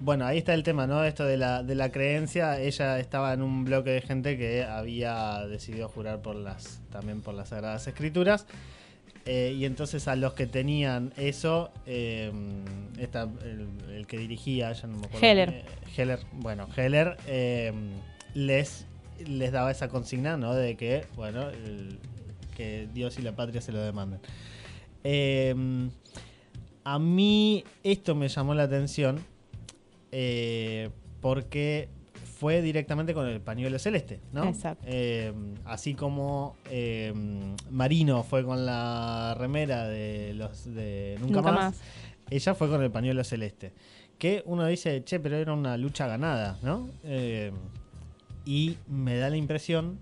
bueno, ahí está el tema, ¿no? Esto de la, de la creencia. Ella estaba en un bloque de gente que había decidido jurar por las, también por las Sagradas Escrituras. Eh, y entonces a los que tenían eso, eh, esta- el, el que dirigía, ya no me acuerdo. Heller. eh, Heller, bueno, Heller eh, les, les daba esa consigna, ¿no? De que, bueno, el- que Dios y la patria se lo demanden. Eh, a mí esto me llamó la atención porque fue directamente con el pañuelo celeste, ¿no? Exacto. Eh, así como eh, Marino fue con la remera de los de Nunca, Nunca más, más. ella fue con el pañuelo celeste. Que uno dice, che, pero era una lucha ganada, ¿no? Eh, y me da la impresión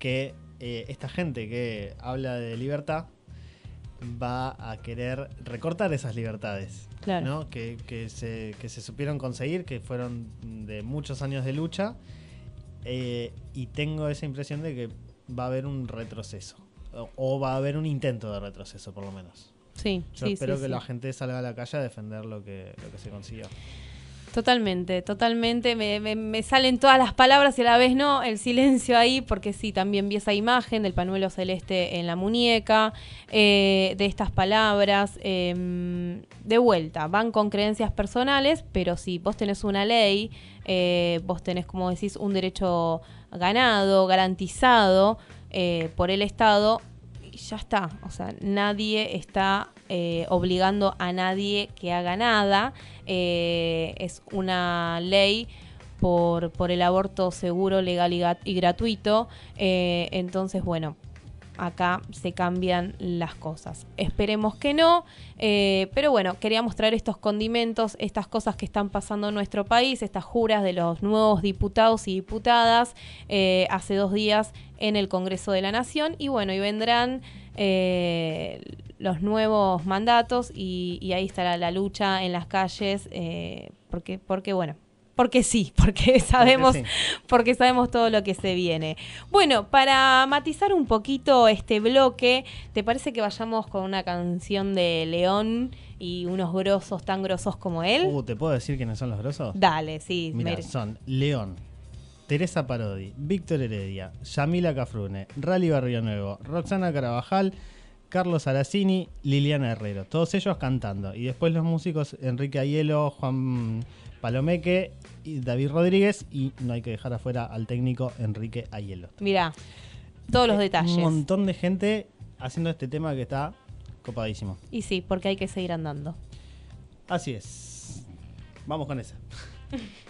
que eh, esta gente que habla de libertad va a querer recortar esas libertades. Claro. ¿no? Que, que se, que se supieron conseguir, que fueron de muchos años de lucha. eh, y tengo esa impresión de que va a haber un retroceso. O, o va a haber un intento de retroceso, por lo menos. Sí, Yo sí, espero sí, que sí. la gente salga a la calle a defender lo que, lo que se consiguió. Totalmente, totalmente. Me, salen todas las palabras y a la vez no, el silencio ahí, porque sí, también vi esa imagen del pañuelo celeste en la muñeca, eh, de estas palabras. eh, de vuelta, van con creencias personales, pero si vos tenés una ley, eh, vos tenés, como decís, un derecho ganado, garantizado eh, por el Estado, y ya está. O sea, nadie está eh, obligando a nadie que haga nada. Eh, es una ley por, por el aborto seguro, legal y, gratuito. Eh, entonces, bueno, acá se cambian las cosas. Esperemos que no, pero bueno, queríamos traer estos condimentos, estas cosas que están pasando en nuestro país, estas juras de los nuevos diputados y diputadas hace dos días en el Congreso de la Nación y bueno, y vendrán eh, los nuevos mandatos y, y ahí estará la lucha en las calles, eh, porque, porque bueno. Porque sí, porque sabemos, sí. porque sabemos todo lo que se viene. Bueno, para matizar un poquito este bloque, ¿te parece que vayamos con una canción de León y unos grosos tan grosos como él? Uh, ¿Te puedo decir quiénes son los grosos? Dale, sí. Mira, son León, Teresa Parodi, Víctor Heredia, Yamila Cafrune, Rally Barrio Nuevo, Roxana Carabajal, Carlos Aracini, Liliana Herrero. Todos ellos cantando. Y después los músicos Enrique Ayelo, Juan Palomeque y David Rodríguez. Y no hay que dejar afuera al técnico Enrique Ayelo. Mirá, todos los Eh, detalles. Un montón de gente haciendo este tema que está copadísimo. Y sí, porque hay que seguir andando. Así es. Vamos con esa.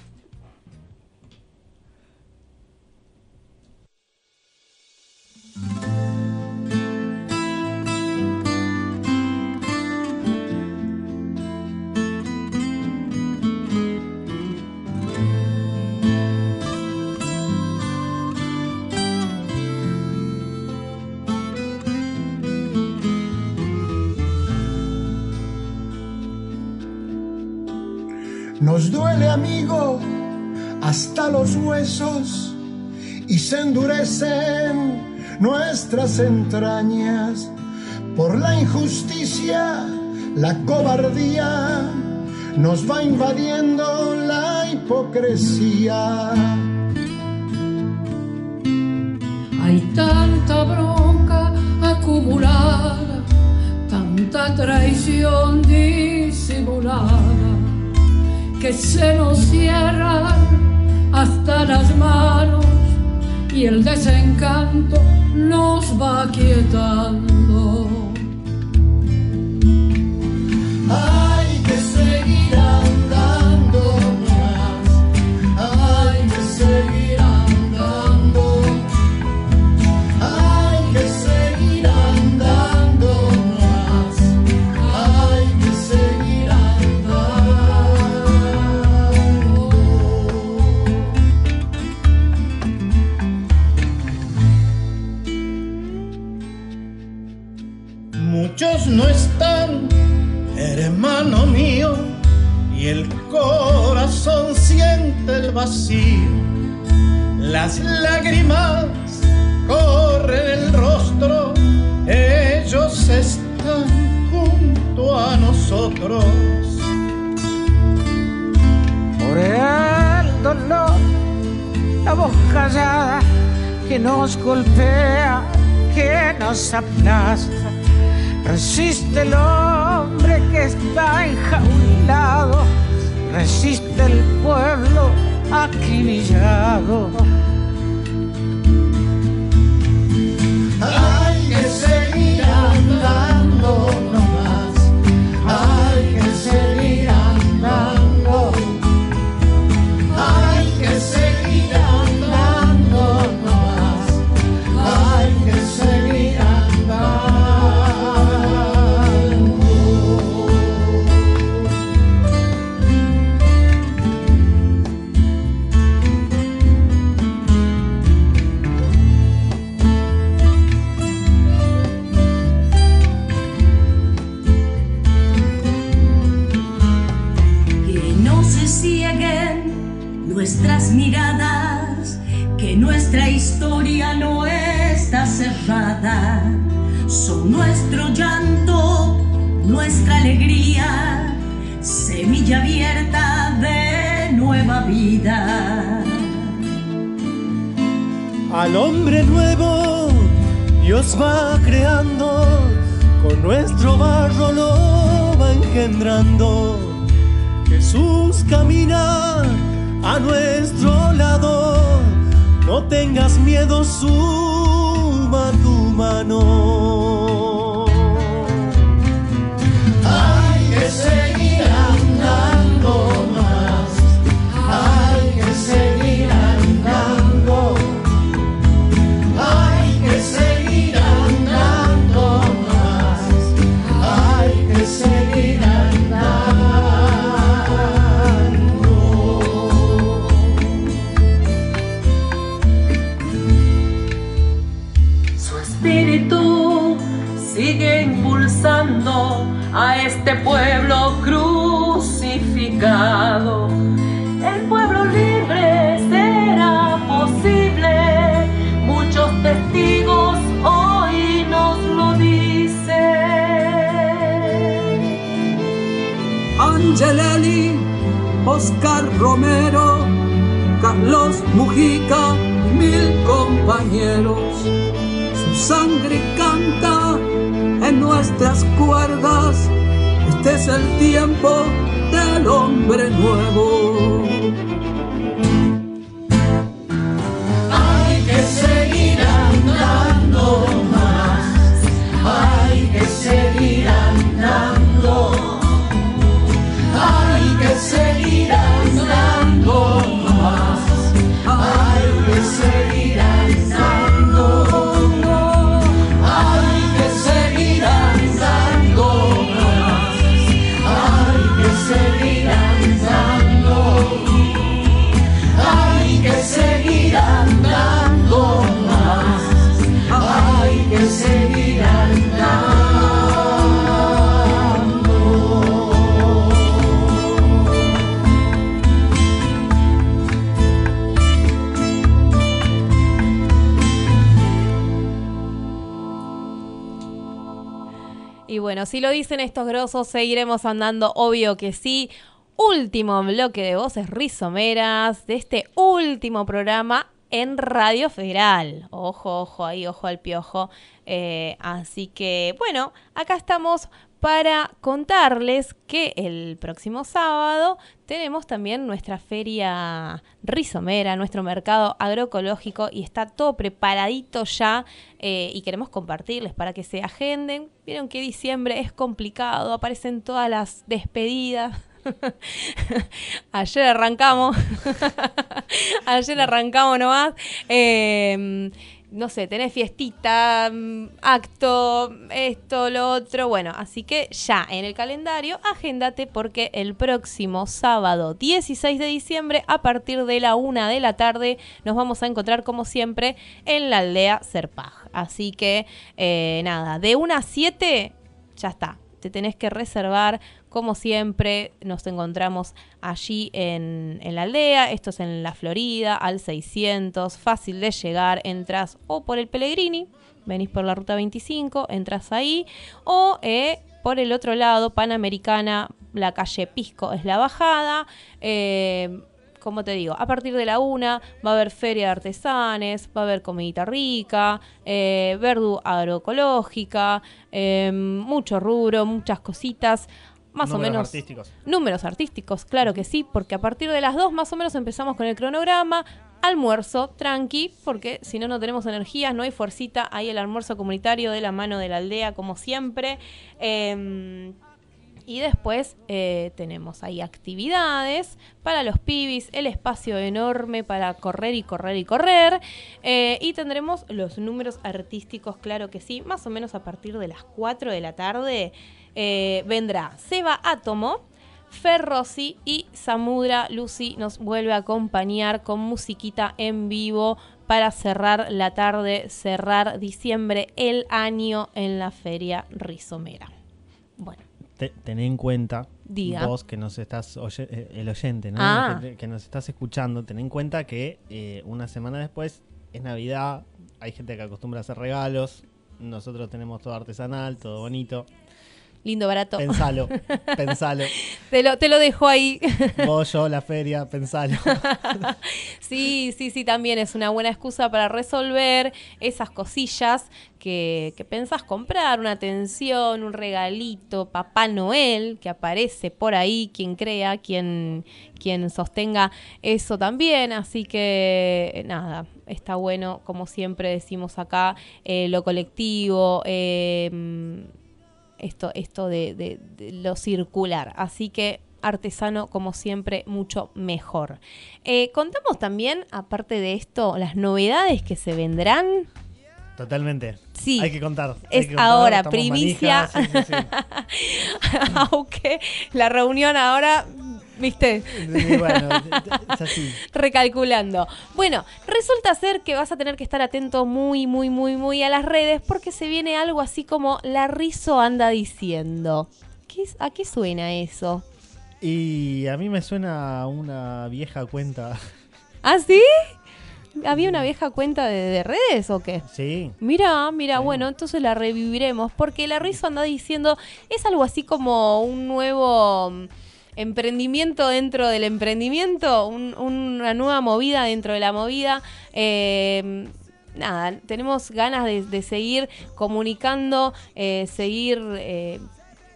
Nos duele, amigo, hasta los huesos y se endurecen nuestras entrañas por la injusticia, la cobardía, nos va invadiendo la hipocresía. Hay tanta bronca acumulada, tanta traición disimulada, que se nos cierran hasta las manos y el desencanto nos va quietando. Vacío. Las lágrimas corren el rostro, ellos están junto a nosotros. Por el dolor, la voz callada que nos golpea, que nos aplasta. Resiste el hombre que está enjaulado, resiste el pueblo acribillado. Hay que seguir andando nuestra alegría, semilla abierta de nueva vida. Al hombre nuevo Dios va creando, con nuestro barro lo va engendrando. Jesús camina a nuestro lado, no tengas miedo, suma tu mano. Oscar Romero, Carlos Mujica mil compañeros. Su sangre canta en nuestras cuerdas. Este es el tiempo del hombre nuevo. Si lo dicen estos grosos, seguiremos andando, obvio que sí. Último bloque de voces rizomeras de este último programa en Radio Federal. Ojo, ojo ahí, ojo al piojo. Eh, así que, bueno, acá estamos para contarles que el próximo sábado tenemos también nuestra feria rizomera, nuestro mercado agroecológico y está todo preparadito ya eh, y queremos compartirles para que se agenden. Vieron que diciembre es complicado, aparecen todas las despedidas. Ayer arrancamos. Ayer arrancamos nomás. Eh, no sé, tenés fiestita, mm, acto, esto, lo otro. Bueno, así que ya en el calendario, agéndate porque el próximo sábado 16 de diciembre, a partir de la una de la tarde, nos vamos a encontrar como siempre en la aldea Serpaj. Así que, eh, nada, de una a 7, ya está. te tenés que reservar. Como siempre, nos encontramos allí en, la aldea. Esto es en la Florida, al 600. Fácil de llegar. Entras o por el Pellegrini, venís por la ruta 25, entras ahí. O eh, por el otro lado, Panamericana, la calle Pisco es la bajada. Eh, como te digo, a partir de la una va a haber feria de artesanes, va a haber comidita rica, eh, verdú agroecológica, eh, mucho rubro, muchas cositas. Más o Números menos. artísticos. Números artísticos, claro que sí, porque a partir de las dos más o menos empezamos con el cronograma. Almuerzo, tranqui, porque si no, no tenemos energías, no hay fuercita. Hay el almuerzo comunitario de la mano de la aldea, como siempre. Em, y después eh, tenemos ahí actividades para los pibis, el espacio enorme para correr y correr y correr. Eh, y tendremos los números artísticos, claro que sí, más o menos a partir de las 4 de la tarde. eh, vendrá Seba Átomo, Ferrosi y Samudra Lucy nos vuelve a acompañar con musiquita en vivo para cerrar la tarde, cerrar diciembre, el año en la feria Rizomera. Bueno. Te- en cuenta, Diga. vos que nos estás, oye- eh, el oyente, ¿no? Ah. Que, que nos estás escuchando, ten en cuenta que eh, una semana después es Navidad, hay gente que acostumbra a hacer regalos, nosotros tenemos todo artesanal, todo bonito. Lindo, barato. Pensalo, pensalo. Te lo, te lo dejo ahí. Vos, yo, la feria, pensalo. Sí, sí, sí, también es una buena excusa para resolver esas cosillas que, que pensás comprar, una atención, un regalito, Papá Noel, que aparece por ahí, quien crea, quien, quien sostenga eso también. Así que nada, está bueno, como siempre decimos acá, eh, lo colectivo, eh, esto, esto de, de- de lo circular. Así que artesano, como siempre, mucho mejor. Eh, contamos también, aparte de esto, las novedades que se vendrán. Totalmente. Sí. Hay que contar. hay Es que contar, ahora, primicia. manija, sí, sí, sí. Aunque la reunión ahora, viste, bueno, es así. recalculando. Bueno, resulta ser que vas a tener que estar atento muy, muy, muy, muy a las redes porque se viene algo así como la Rizo anda diciendo. ¿Qué es- ¿A qué suena eso? Y a mí me suena a una vieja cuenta. ¿Ah, sí? ¿Había una vieja cuenta de, de redes o qué? Sí. Mira, mira, bueno, entonces la reviviremos, porque la Rizo anda diciendo, es algo así como un nuevo mm, emprendimiento dentro del emprendimiento, un- una nueva movida dentro de la movida. Eh, nada, tenemos ganas de, de seguir comunicando, eh, seguir eh,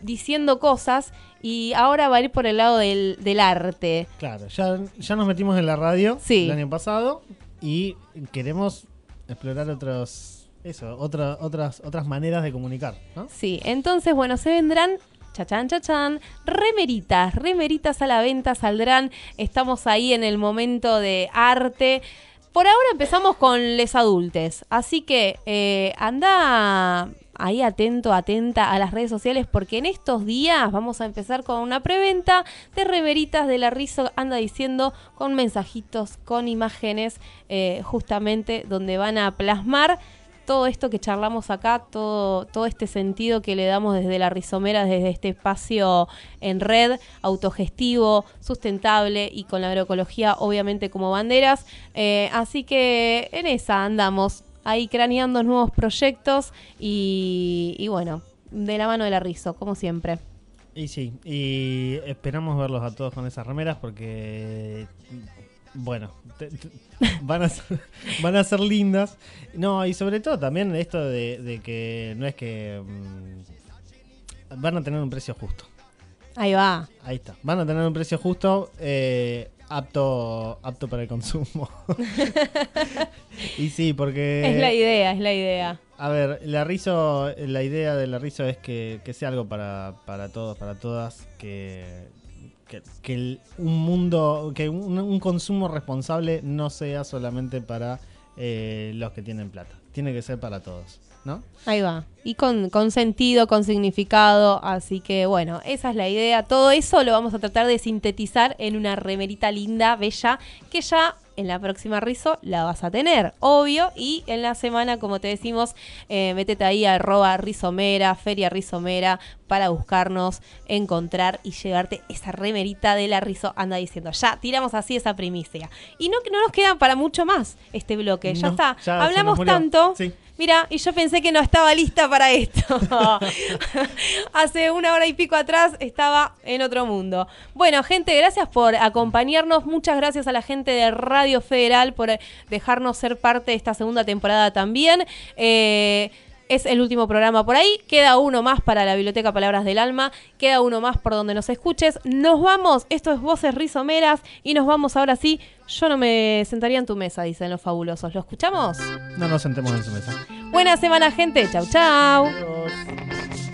diciendo cosas y ahora va a ir por el lado del, del arte. Claro, ya, ya nos metimos en la radio Sí. el año pasado y queremos explorar otros eso, otra- otras otras maneras de comunicar, ¿no? Sí, entonces, bueno, se vendrán. Chachán, chachán, remeritas, remeritas a la venta saldrán. Estamos ahí en el momento de arte. Por ahora empezamos con les adultes, así que eh, anda ahí atento, atenta a las redes sociales porque en estos días vamos a empezar con una preventa de remeritas de la Rizo, anda diciendo con mensajitos, con imágenes, eh, justamente donde van a plasmar todo esto que charlamos acá, todo, todo este sentido que le damos desde la rizomera, desde este espacio en red, autogestivo, sustentable y con la agroecología obviamente como banderas. Eh, así que en esa andamos, ahí craneando nuevos proyectos y, bueno, de la mano de la rizo, como siempre. Y sí, y esperamos verlos a todos con esas remeras porque bueno, te- te- van a ser, van a ser lindas. No, y sobre todo también esto de, de que no es que mm, van a tener un precio justo. Ahí va. Ahí está. Van a tener un precio justo, eh, apto, apto para el consumo. y sí, porque. Es la idea, es la idea. A ver, la rizo, la idea de la rizo es que, que sea algo para, para todos, para todas, que, que, un mundo, que un, un consumo responsable no sea solamente para eh, los que tienen plata, tiene que ser para todos, ¿no? Ahí va. Y con, con sentido, con significado. Así que bueno, esa es la idea. Todo eso lo vamos a tratar de sintetizar en una remerita linda, bella, que ya en la próxima Rizo la vas a tener, obvio. Y en la semana, como te decimos, eh, métete ahí a arroba rizomera, feria rizomera, para buscarnos, encontrar y llevarte esa remerita de la Rizo. Anda diciendo, ya tiramos así esa primicia. Y no, no nos queda para mucho más este bloque, ya está. ya Hablamos tanto. Sí. Mira, y yo pensé que no estaba lista para esto. Hace una hora y pico atrás estaba en otro mundo. Bueno, gente, gracias por acompañarnos. Muchas gracias a la gente de Radio Federal por dejarnos ser parte de esta segunda temporada también. Eh, es el último programa por ahí. Queda uno más para la Biblioteca Palabras del Alma. Queda uno más por donde nos escuches. Nos vamos. Esto es Voces Rizomeras. Y nos vamos ahora sí. Yo no me sentaría en tu mesa, dicen los fabulosos. ¿Lo escuchamos? No nos sentemos en su mesa. Buena semana, gente. Chau, chau. Adiós.